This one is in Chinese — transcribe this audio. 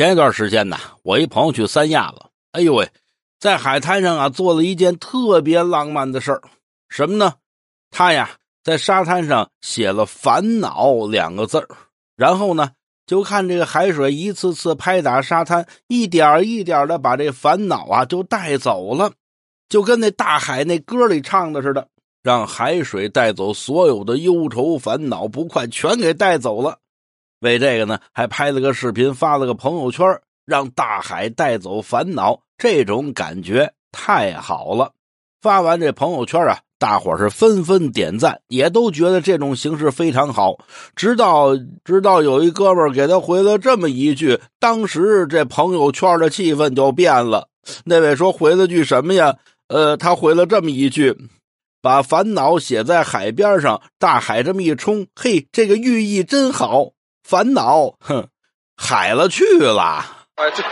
前一段时间呢，我一朋友去三亚了。哎呦喂，在海滩上啊，做了一件特别浪漫的事儿，什么呢？他呀，在沙滩上写了“烦恼”两个字儿，然后呢，就看这个海水一次次拍打沙滩，一点一点的把这烦恼啊就带走了，就跟那大海那歌里唱的似的，让海水带走所有的忧愁、烦恼、不快，全给带走了。为这个呢，还拍了个视频，发了个朋友圈，让大海带走烦恼，这种感觉太好了。发完这朋友圈啊，大伙是纷纷点赞，也都觉得这种形式非常好。直到直到有一哥们给他回了这么一句，当时这朋友圈的气氛就变了。那位说回了句什么呀？呃，他回了这么一句：“把烦恼写在海边上，大海这么一冲，嘿，这个寓意真好。”烦恼，哼，海了去了。哎，对。